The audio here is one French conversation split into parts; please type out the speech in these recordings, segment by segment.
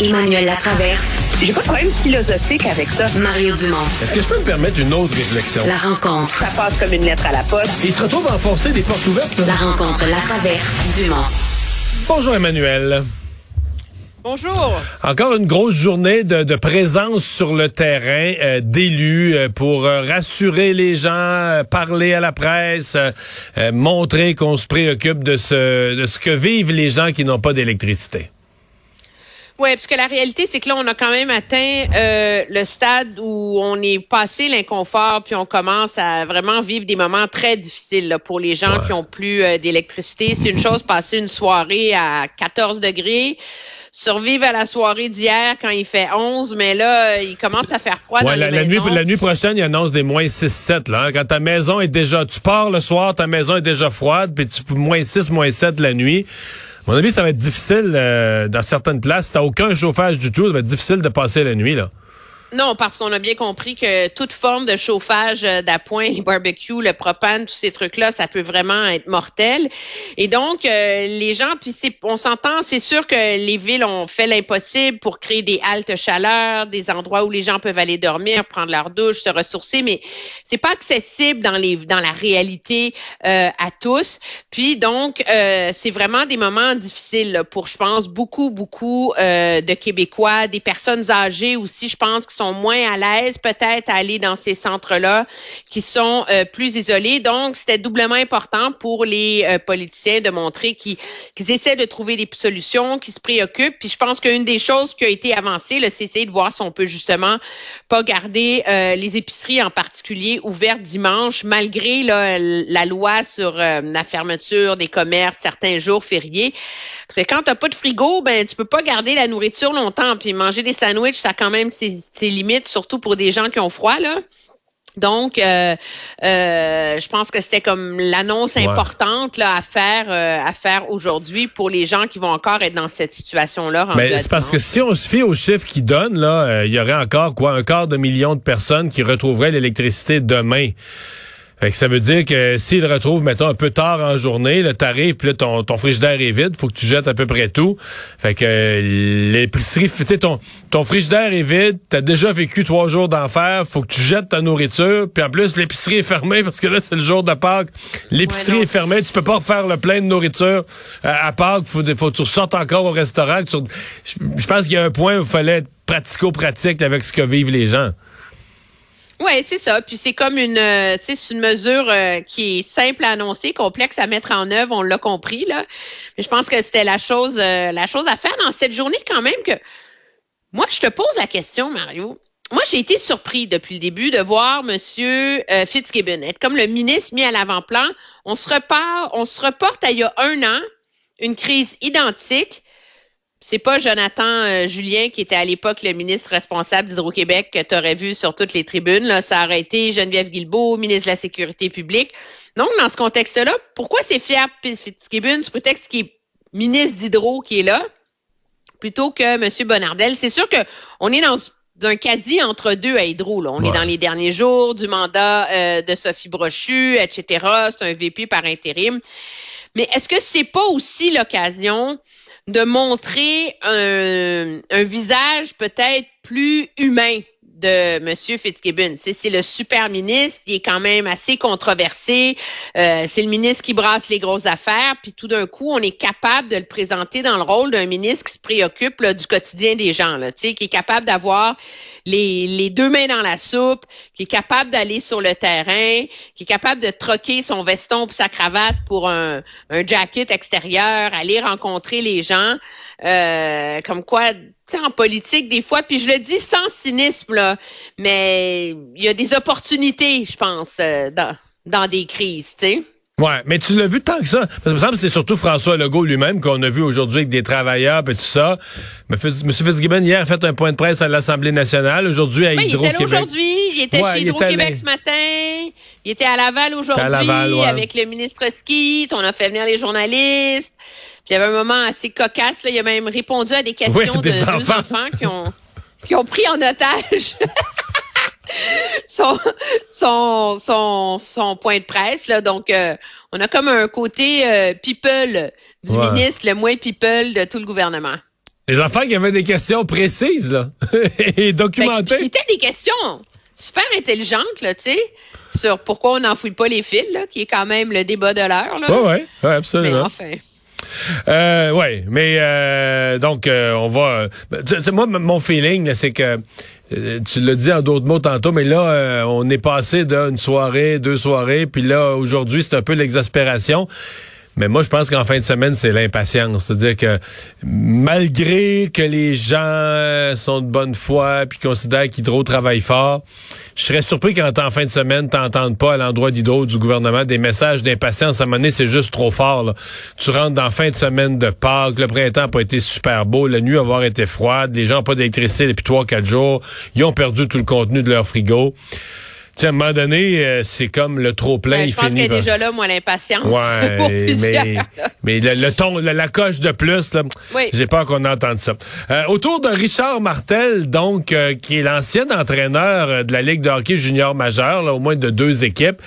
Emmanuel Latraverse. J'ai pas de problème philosophique avec ça. Mario Dumont. Est-ce que je peux me permettre une autre réflexion? La rencontre. Ça passe comme une lettre à la poste. Il se retrouve à enfoncer des portes ouvertes. là. La rencontre, la traverse, Dumont. Bonjour Emmanuel. Bonjour. Encore une grosse journée de, de présence sur le terrain euh, d'élus euh, pour euh, rassurer les gens, euh, parler à la presse, montrer qu'on se préoccupe de ce, de ce que vivent les gens qui n'ont pas d'électricité. Oui, parce que la réalité, c'est que là, on a quand même atteint euh, le stade où on est passé l'inconfort, puis on commence à vraiment vivre des moments très difficiles là, pour les gens Ouais. qui ont plus euh, d'électricité. C'est une chose passer une soirée à 14 degrés, survivre à la soirée d'hier quand il fait 11, mais là, il commence à faire froid Ouais, dans la, les la nuit, la nuit prochaine, il annonce des moins 6-7. Là, hein. Quand ta maison est déjà... Tu pars le soir, ta maison est déjà froide, puis tu moins 6, moins 7 la nuit. Mon avis, ça va être difficile euh, dans certaines places. Si t'as aucun chauffage du tout, ça va être difficile de passer la nuit. là. Non, parce qu'on a bien compris que toute forme de chauffage euh, d'appoint, les barbecues, le propane, tous ces trucs-là, ça peut vraiment être mortel. Et donc, euh, les gens, puis on s'entend, c'est sûr que les villes ont fait l'impossible pour créer des haltes chaleur, des endroits où les gens peuvent aller dormir, prendre leur douche, se ressourcer, mais c'est pas accessible dans les dans la réalité euh, à tous. Puis donc, euh, c'est vraiment des moments difficiles pour, je pense, beaucoup, beaucoup euh, de Québécois, des personnes âgées aussi, je pense, sont moins à l'aise peut-être à aller dans ces centres-là, qui sont euh, plus isolés. Donc, c'était doublement important pour les euh, politiciens de montrer qu'ils essaient de trouver des solutions, qu'ils se préoccupent. Puis je pense qu'une des choses qui a été avancée, c'est essayer de voir si on peut justement pas garder euh, les épiceries en particulier ouvertes dimanche, malgré la loi sur la fermeture des commerces certains jours fériés. Parce que quand t'as pas de frigo, ben tu peux pas garder la nourriture longtemps. Puis manger des sandwichs, ça a quand même ses, ses limites, surtout pour des gens qui ont froid là. Donc, euh, euh, je pense que c'était comme l'annonce Ouais. importante là, à faire euh, à faire aujourd'hui pour les gens qui vont encore être dans cette situation-là. Mais c'est parce que si on se fie aux chiffres qu'ils donnent, là, il y aurait encore quoi, un quart de million de personnes qui retrouveraient l'électricité demain. Fait que ça veut dire que s'ils le retrouvent, mettons, un peu tard en journée, le tarif, puis là, ton, ton frigidaire est vide, faut que tu jettes à peu près tout. Fait que euh, l'épicerie, tu sais, ton, ton frigidaire est vide, t'as déjà vécu trois jours d'enfer, faut que tu jettes ta nourriture, puis en plus, l'épicerie est fermée parce que là, c'est le jour de Pâques. L'épicerie Ouais, est fermée, tu peux pas refaire le plein de nourriture euh, à Pâques, faut, faut que tu ressortes encore au restaurant. je pense qu'il y a un point où il fallait être pratico-pratique avec ce que vivent les gens. Oui, c'est ça. Puis c'est comme une, euh, c'est une mesure euh, qui est simple à annoncer, complexe à mettre en œuvre. On l'a compris là. Mais je pense que c'était la chose, euh, la chose à faire dans cette journée quand même que. Moi, je te pose la question, Mario. Moi, j'ai été surpris depuis le début de voir Monsieur euh, Fitzgibbon être comme le ministre mis à l'avant-plan. On se repart, on se reporte à il y a un an, une crise identique. C'est pas Jonathan euh, Julien qui était à l'époque le ministre responsable d'Hydro-Québec que tu aurais vu sur toutes les tribunes. Là, ça aurait été Geneviève Guilbeault, ministre de la Sécurité publique. Donc, dans ce contexte-là, pourquoi c'est fier Fitzgibbon sous prétexte qu'il est ministre d'Hydro qui est là, plutôt que M. Bonardel? C'est sûr que on est dans un quasi entre deux à Hydro. Là. On Ouais. est dans les derniers jours du mandat euh, de Sophie Brochu, etc. C'est un VP par intérim. Mais est-ce que c'est pas aussi l'occasion de montrer un, visage peut-être plus humain de M. Fitzgibbon. C'est le super ministre, il est quand même assez controversé. Euh, c'est le ministre qui brasse les grosses affaires, puis tout d'un coup, on est capable de le présenter dans le rôle d'un ministre qui se préoccupe du quotidien des gens, là, qui est capable d'avoir les, deux mains dans la soupe, qui est capable d'aller sur le terrain, qui est capable de troquer son veston pour sa cravate pour un, un jacket extérieur, aller rencontrer les gens. Euh, comme quoi, tu sais, en politique, des fois, puis je le dis sans cynisme, là, mais il y a des opportunités, je pense, euh, dans, dans des crises, tu sais. Ouais, mais tu l'as vu tant que ça. Parce que, me semble que c'est surtout François Legault lui-même qu'on a vu aujourd'hui avec des travailleurs et tout ça. M. Fitzgibbon, hier, a fait un point de presse à l'Assemblée nationale. Aujourd'hui, à Oui, il était là aujourd'hui, il était Ouais, chez Hydro-Québec ce matin, il était à Laval aujourd'hui ouais. avec le ministre Ski, on a fait venir les journalistes. Puis il y avait un moment assez cocasse, là, il a même répondu à des questions Oui, de des deux enfants. enfants qui ont, qui ont pris en otage son, son, son, son point de presse. Là. Donc, euh, on a comme un côté euh, people du Ouais. ministre, le moins people de tout le gouvernement. Les enfants qui avaient des questions précises, là, et documentées. Ben, C'était des questions super intelligentes, là, tu sais, sur pourquoi on n'enfouit pas les fils, là, qui est quand même le débat de l'heure, là. Oui, oui, ouais, absolument. Mais enfin. Euh, ouais, mais euh, donc euh, on va. Euh, moi, mon feeling, c'est que tu l'as dit en d'autres mots tantôt, mais là, euh, on est passé d'une soirée, deux soirées, puis là, aujourd'hui, c'est un peu l'exaspération. Mais moi, je pense qu'en fin de semaine, c'est l'impatience. C'est-à-dire que malgré que les gens sont de bonne foi puis considèrent qu'Hydro travaille fort, je serais surpris quand en fin de semaine, t'entendes pas à l'endroit d'Hydro du gouvernement des messages d'impatience. À un moment donné, c'est juste trop fort. Tu rentres dans fin de semaine de Pâques, le printemps n'a pas été super beau, la nuit va avoir été froide, les gens n'ont pas d'électricité depuis trois, quatre jours, ils ont perdu tout le contenu de leur frigo à un moment donné, euh, c'est comme le trop plein. Ben, je pense qu'il y a déjà là, moi, l'impatience. Ouais, mais, mais le, ton, la, coche de plus, là, j'ai peur qu'on entende ça. Euh, autour de Richard Martel, donc, euh, qui est l'ancien entraîneur de la Ligue de hockey junior majeur, au moins de deux équipes,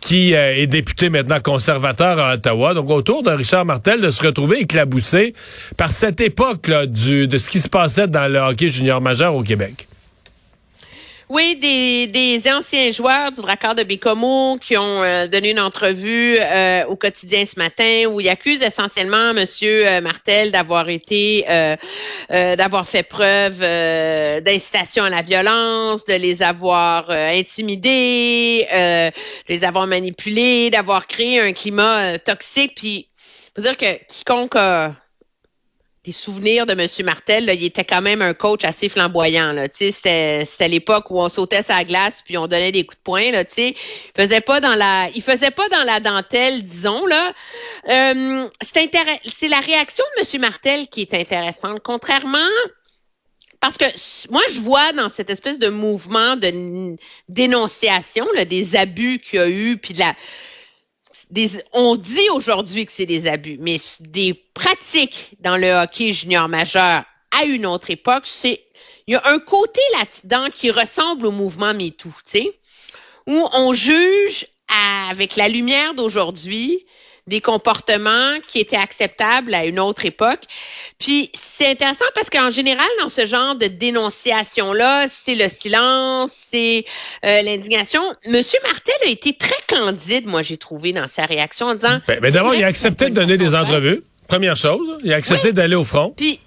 qui est député maintenant conservateur à Ottawa. Donc, autour de Richard Martel, de se retrouver éclaboussé par cette époque là, du, de ce qui se passait dans le hockey junior majeur au Québec. Oui, des, des anciens joueurs du Dracard de Bécomo qui ont euh, donné une entrevue euh, au quotidien ce matin où ils accusent essentiellement euh, Martel d'avoir été, d'avoir fait preuve d'incitation à la violence, de les avoir intimidés, de les avoir manipulés, d'avoir créé un climat toxique. Puis, faut dire que quiconque des souvenirs de M. Martel, il était quand même un coach assez flamboyant. Là, c'était, c'était l'époque où on sautait sa glace puis on donnait des coups de poing. Là, il faisait pas dans la, il faisait pas dans la dentelle, disons là. Euh, c'est, c'est la réaction de M. Martel qui est intéressante. Contrairement parce que moi, je vois dans cette espèce de mouvement de dénonciation là, des abus qu'il y a eu, puis de la, on dit aujourd'hui que c'est des abus, mais des pratiques dans le hockey junior majeur à une autre époque, c'est il y a un côté là-dedans qui ressemble au mouvement MeToo, tu sais, où on juge avec la lumière d'aujourd'hui des comportements qui étaient acceptables à une autre époque. Puis c'est intéressant parce qu'en général, dans ce genre de dénonciation-là, c'est le silence, c'est euh, l'indignation. Monsieur Martel a été très candide, moi, j'ai trouvé, dans sa réaction en disant... Ben, ben d'abord, il a accepté de donner des entrevues. Première chose, il a accepté d'aller au front. Puis,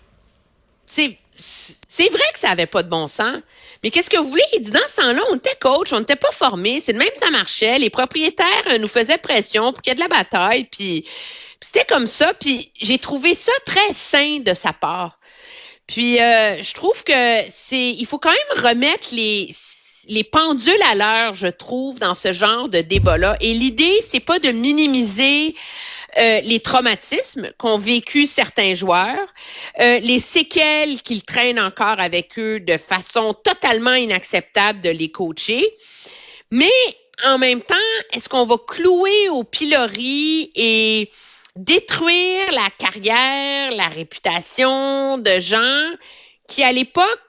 c'est vrai que ça avait pas de bon sens. Mais qu'est-ce que vous voulez? Il dit, dans ce temps-là, on était coach, on n'était pas formé, c'est de même ça marchait. Les propriétaires euh, nous faisaient pression pour qu'il y ait de la bataille, puis, c'était comme ça. Puis j'ai trouvé ça très sain de sa part. Puis euh, je trouve que c'est, il faut quand même remettre les les pendules à l'heure, je trouve, dans ce genre de débat-là. Et l'idée, c'est pas de minimiser euh, les traumatismes qu'ont vécu certains joueurs, euh, les séquelles qu'ils traînent encore avec eux de façon totalement inacceptable de les coacher. Mais en même temps, est-ce qu'on va clouer au pilori et détruire la carrière, la réputation de gens qui, à l'époque,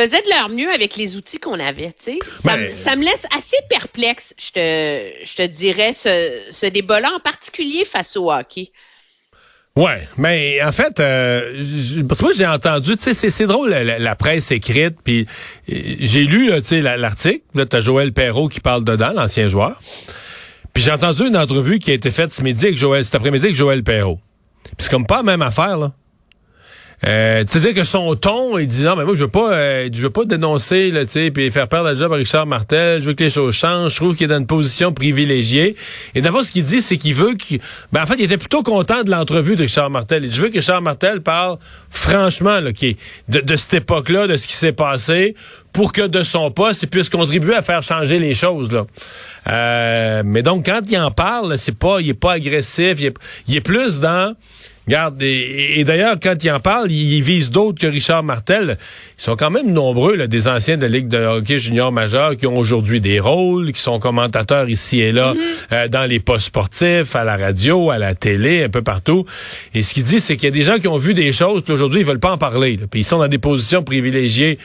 faisaient de leur mieux avec les outils qu'on avait. Tu sais. ça, ben, ça, me laisse assez perplexe, je te, je te dirais, ce, ce débat-là, en particulier face au hockey. Ouais, mais en fait, euh, moi j'ai entendu, tu sais, c'est drôle la, presse écrite, puis euh, j'ai lu, tu sais, l'article. Là, t'as Joël Perrault qui parle dedans, l'ancien joueur. Puis j'ai entendu une entrevue qui a été faite ce midi avec Joël, cet après-midi avec Joël Perrault. Puis c'est comme pas la même affaire là. Euh, C'est-à-dire que son ton, il dit non, mais moi je veux pas, euh, je veux pas dénoncer là, tu puis faire perdre la job à Richard Martel. Je veux que les choses changent. Je trouve qu'il est dans une position privilégiée. Et d'abord, ce qu'il dit, c'est qu'il veut qu'il, ben en fait, il était plutôt content de l'entrevue de Richard Martel. Il je veux que Richard Martel parle franchement là, qui de, de cette époque-là, de ce qui s'est passé, pour que de son poste, il puisse contribuer à faire changer les choses là. Euh, mais donc quand il en parle, c'est pas, il est pas agressif, il est, il est plus dans Regarde, et, d'ailleurs, quand il en parle, il, vise d'autres que Richard Martel. Ils sont quand même nombreux, là, des anciens de la Ligue de hockey junior majeur qui ont aujourd'hui des rôles, qui sont commentateurs ici et là, mm-hmm. euh, dans les postes sportifs, à la radio, à la télé, un peu partout. Et ce qu'il dit, c'est qu'il y a des gens qui ont vu des choses, puis aujourd'hui, ils veulent pas en parler. Puis ils sont dans des positions privilégiées.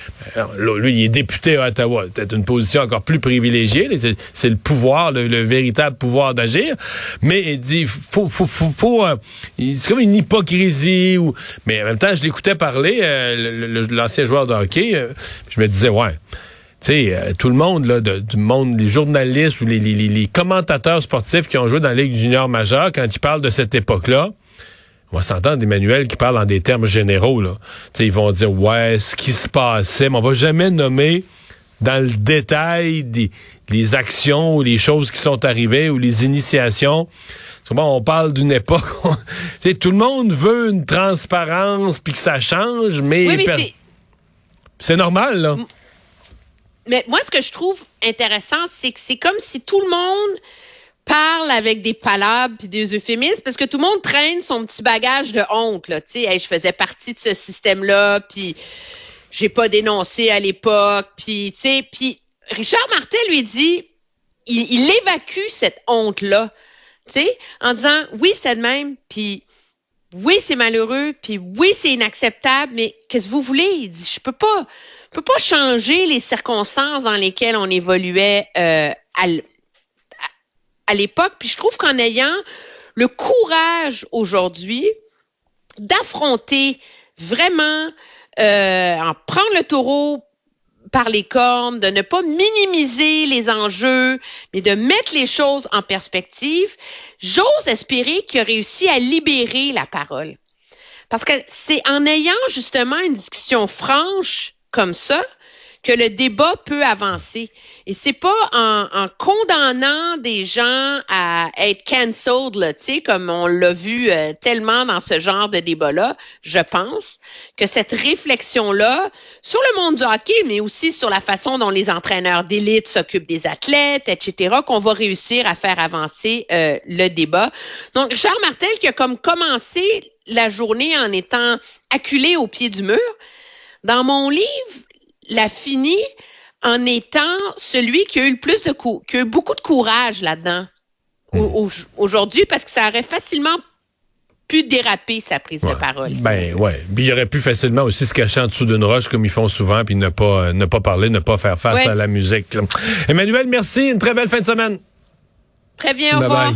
lui, il est député à Ottawa, peut-être une position encore plus privilégiée. C'est le pouvoir, le, véritable pouvoir d'agir. Mais il dit, faut, faut, faut, faut euh, c'est comme une hypocrisie. Ou... Mais en même temps, je l'écoutais parler, euh, l'ancien joueur de hockey. Euh, je me disais, ouais. Tu sais, euh, tout le monde là, du monde, les journalistes ou les, commentateurs sportifs qui ont joué dans la Ligue junior majeure, quand ils parlent de cette époque-là, on va s'entendre Emmanuel qui parle en des termes généraux. Là. ils vont dire, ouais, ce qui se passait, mais on va jamais nommer dans le détail les actions ou les choses qui sont arrivées ou les initiations. Bon, on parle d'une époque où tout le monde veut une transparence puis que ça change, mais, c'est normal, là. Mais moi, ce que je trouve intéressant, c'est que c'est comme si tout le monde parle avec des palabres puis des euphémismes parce que tout le monde traîne son petit bagage de honte là, tu sais, je faisais partie de ce système-là puis j'ai pas dénoncé à l'époque puis tu sais, puis Richard Martel lui dit il, évacue cette honte-là, en disant oui, c'était de même, puis oui, c'est malheureux, puis oui, c'est inacceptable, mais qu'est-ce que vous voulez? Il dit, je peux pas, je peux pas changer les circonstances dans lesquelles on évoluait euh, à, à l'époque. Puis je trouve qu'en ayant le courage aujourd'hui d'affronter vraiment, euh, en prendre le taureau par les cornes, de ne pas minimiser les enjeux, mais de mettre les choses en perspective, j'ose espérer qu'il a réussi à libérer la parole. Parce que c'est en ayant justement une discussion franche comme ça que le débat peut avancer. Et c'est pas en, condamnant des gens à être cancelled, là, comme on l'a vu euh, tellement dans ce genre de débat-là, je pense, que cette réflexion-là sur le monde du hockey, mais aussi sur la façon dont les entraîneurs d'élite s'occupent des athlètes, etc., qu'on va réussir à faire avancer euh, le débat. Donc, Charles Martel qui a comme commencé la journée en étant acculé au pied du mur, dans mon livre, l'a fini en étant celui qui a eu le plus de cou qui a eu beaucoup de courage là-dedans hmm. aujourd'hui parce que ça aurait facilement pu déraper sa prise de parole. Ben ouais, il aurait pu facilement aussi se cacher en dessous d'une roche comme ils font souvent puis ne pas ne pas parler, ne pas faire face à la musique. Emmanuel, merci, une très belle fin de semaine. Très bien, au revoir.